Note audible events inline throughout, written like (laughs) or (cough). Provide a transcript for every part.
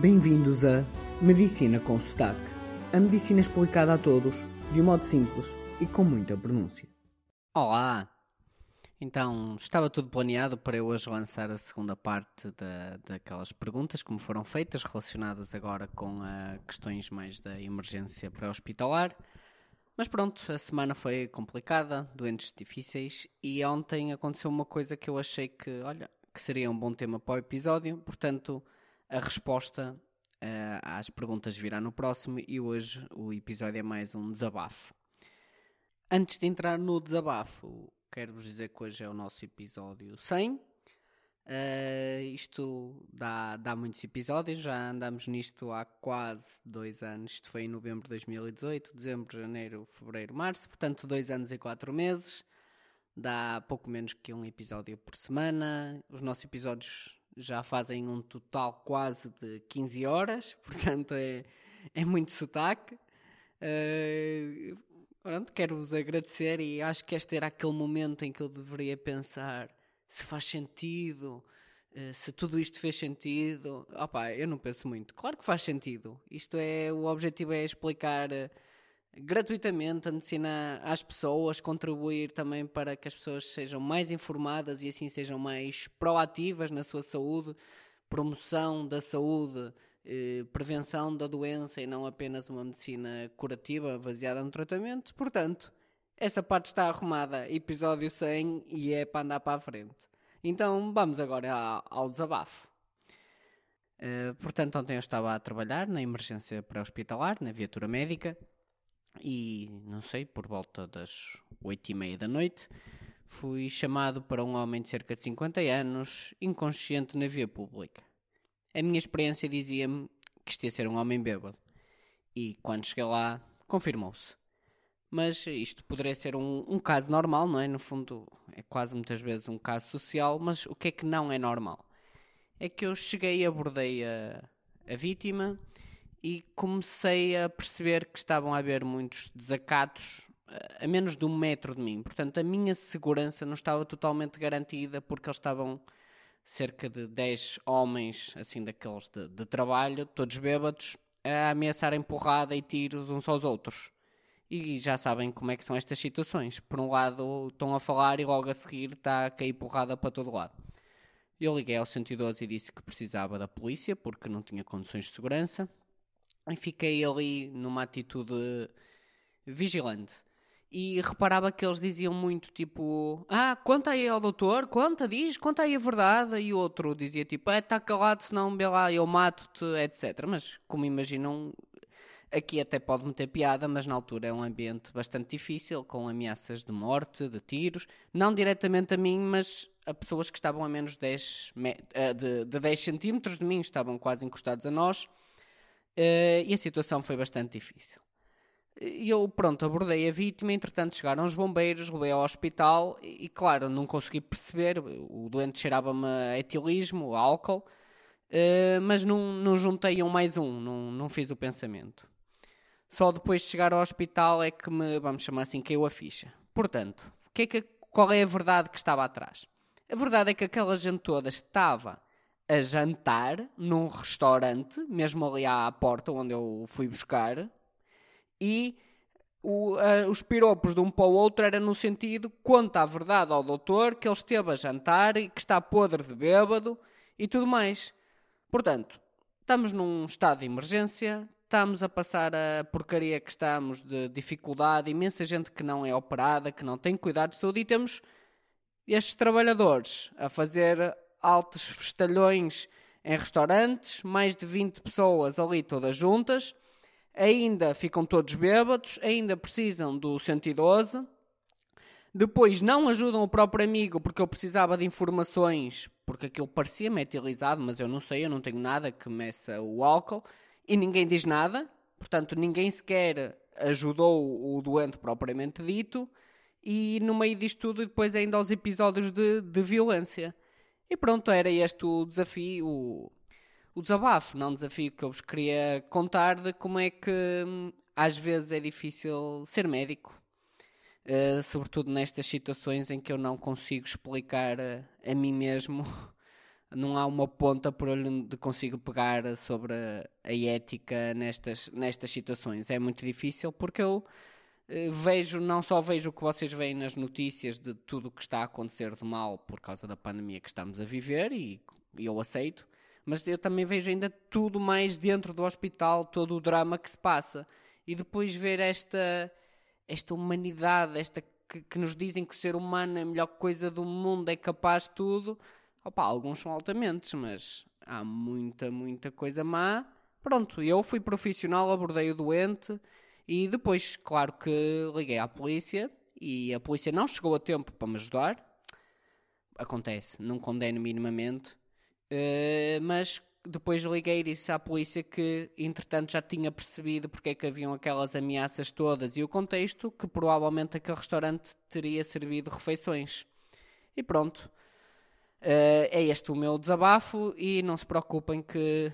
Bem-vindos a Medicina com Sotaque. A medicina explicada a todos, de um modo simples e com muita pronúncia. Olá! Então, estava tudo planeado para eu hoje lançar a segunda parte da, daquelas perguntas que me foram feitas, relacionadas agora com uh, questões mais da emergência pré-hospitalar. Mas pronto, a semana foi complicada, doentes difíceis, e ontem aconteceu uma coisa que eu achei que, olha, que seria um bom tema para o episódio, portanto, a resposta uh, às perguntas virá no próximo, e hoje o episódio é mais um desabafo. Antes de entrar no desabafo, quero-vos dizer que hoje é o nosso episódio 100. Uh, eh, isto dá, dá muitos episódios, já andamos nisto há quase dois anos. Isto foi em novembro de 2018, dezembro, janeiro, fevereiro, março, portanto, dois anos e quatro meses. Dá pouco menos que um episódio por semana. Os nossos episódios já fazem um total quase de 15 horas, (laughs) portanto, é, é muito sotaque. Uh, Pronto, quero-vos agradecer e acho que este era aquele momento em que eu deveria pensar se faz sentido, eh, se tudo isto fez sentido. Opa, eu não penso muito. Claro que faz sentido. Isto é, o objetivo é explicar eh, gratuitamente a medicina às pessoas, contribuir também para que as pessoas sejam mais informadas e assim sejam mais proativas na sua saúde, promoção da saúde eh, prevenção da doença e não apenas uma medicina curativa baseada no tratamento. Portanto, essa parte está arrumada, episódio 100, e é para andar para a frente. Então vamos agora ao, desabafo. Uh, portanto, ontem eu estava a trabalhar na emergência pré-hospitalar, na viatura médica, e não sei, por volta das 8 e meia da noite, fui chamado para um homem de cerca de 50 anos, inconsciente na via pública. A minha experiência dizia-me que isto ia ser um homem bêbado. E quando cheguei lá, confirmou-se. Mas isto poderia ser um, um, caso normal, não é? No fundo, é quase muitas vezes um caso social, mas o que é que não é normal? É que eu cheguei e abordei a, a vítima e comecei a perceber que estavam a haver muitos desacatos a menos de um metro de mim. Portanto, a minha segurança não estava totalmente garantida porque eles estavam cerca de 10 homens, assim, daqueles de, de trabalho, todos bêbados, a ameaçar empurrada e tiros uns aos outros. E já sabem como é que são estas situações. Por um lado estão a falar e logo a seguir está a cair porrada para todo lado. Eu liguei ao 112 e disse que precisava da polícia porque não tinha condições de segurança. E fiquei ali numa atitude vigilante e reparava que eles diziam muito tipo: Ah, conta aí ao doutor, conta, diz, conta aí a verdade. E o outro dizia tipo: É, está calado, senão vê lá, eu mato-te, etc. Mas, como imaginam, aqui até pode meter piada, mas na altura é um ambiente bastante difícil, com ameaças de morte, de tiros, não diretamente a mim, mas a pessoas que estavam a menos 10 eh, de, de 10 centímetros de mim, estavam quase encostados a nós. Eh, e a situação foi bastante difícil. Eu, pronto, abordei a vítima, entretanto chegaram os bombeiros, levei ao hospital e, claro, não consegui perceber, o doente cheirava-me a etilismo, a álcool, uh, mas não, não juntei um mais um, não, não fiz o pensamento. Só depois de chegar ao hospital é que me, vamos chamar assim, caiu a ficha. Portanto, que é que, qual é a verdade que estava atrás? A verdade é que aquela gente toda estava a jantar num restaurante, mesmo ali à porta onde eu fui buscar, e o, uh, os piropos de um para o outro era no sentido conta a verdade ao doutor que ele esteve a jantar e que está podre de bêbado e tudo mais. Portanto, estamos num estado de emergência, estamos a passar a porcaria que estamos de dificuldade, imensa gente que não é operada, que não tem cuidado de saúde e temos estes trabalhadores a fazer altos festalhões em restaurantes, mais de 20 pessoas ali todas juntas ainda ficam todos bêbados, ainda precisam do 112. Depois não ajudam o próprio amigo porque eu precisava de informações, porque aquilo parecia metilizado, mas eu não sei, eu não tenho nada que meça o álcool e ninguém diz nada. Portanto, ninguém sequer ajudou o doente propriamente dito. E no meio disto tudo, depois ainda aos episódios de, de violência. E pronto, era este o desafio, o desabafo, não desafio que eu vos queria contar de como é que hum, às vezes é difícil ser médico. Uh, sobretudo nestas situações em que eu não consigo explicar a, a mim mesmo (laughs) não há uma ponta por onde consigo pegar sobre a ética nestas, nestas situações. É muito difícil porque eu eh, vejo, não só vejo o que vocês veem nas notícias de tudo o que está a acontecer de mal por causa da pandemia que estamos a viver e eu aceito, mas eu também vejo ainda tudo mais dentro do hospital, todo o drama que se passa. E depois ver esta, esta humanidade, esta que, que nos dizem que o ser humano é a melhor coisa do mundo, é capaz de tudo. Opa, alguns são altamente, mas há muita, muita coisa má. Pronto, eu fui profissional, abordei o doente e depois, claro que liguei à polícia e a polícia não chegou a tempo para me ajudar. Acontece, não condeno minimamente. Uh, mas depois liguei e disse à polícia que, entretanto, já tinha percebido porque é que haviam aquelas ameaças todas e o contexto que provavelmente aquele restaurante teria servido refeições. E pronto. Uh, é este o meu desabafo e não se preocupem que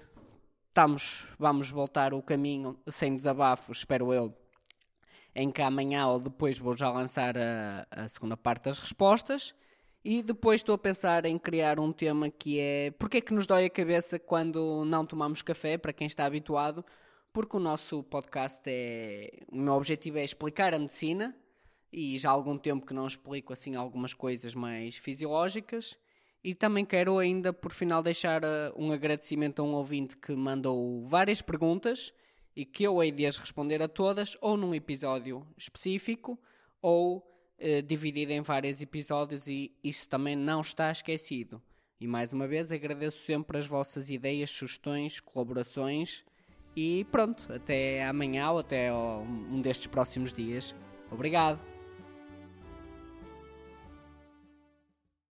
estamos, vamos voltar o caminho sem desabafo, espero eu, em que amanhã ou depois vou já lançar a, a segunda parte das respostas. E depois estou a pensar em criar um tema que é porque é que nos dói a cabeça quando não tomamos café, para quem está habituado, porque o nosso podcast é. O meu objetivo é explicar a medicina e já há algum tempo que não explico assim algumas coisas mais fisiológicas. E também quero ainda, por final, deixar uh, um agradecimento a um ouvinte que mandou várias perguntas e que eu hei de as responder a todas, ou num episódio específico, ou eh, dividida em vários episódios e isso também não está esquecido. E mais uma vez agradeço sempre as vossas ideias, sugestões, colaborações e pronto, até amanhã ou até um destes próximos dias. Obrigado!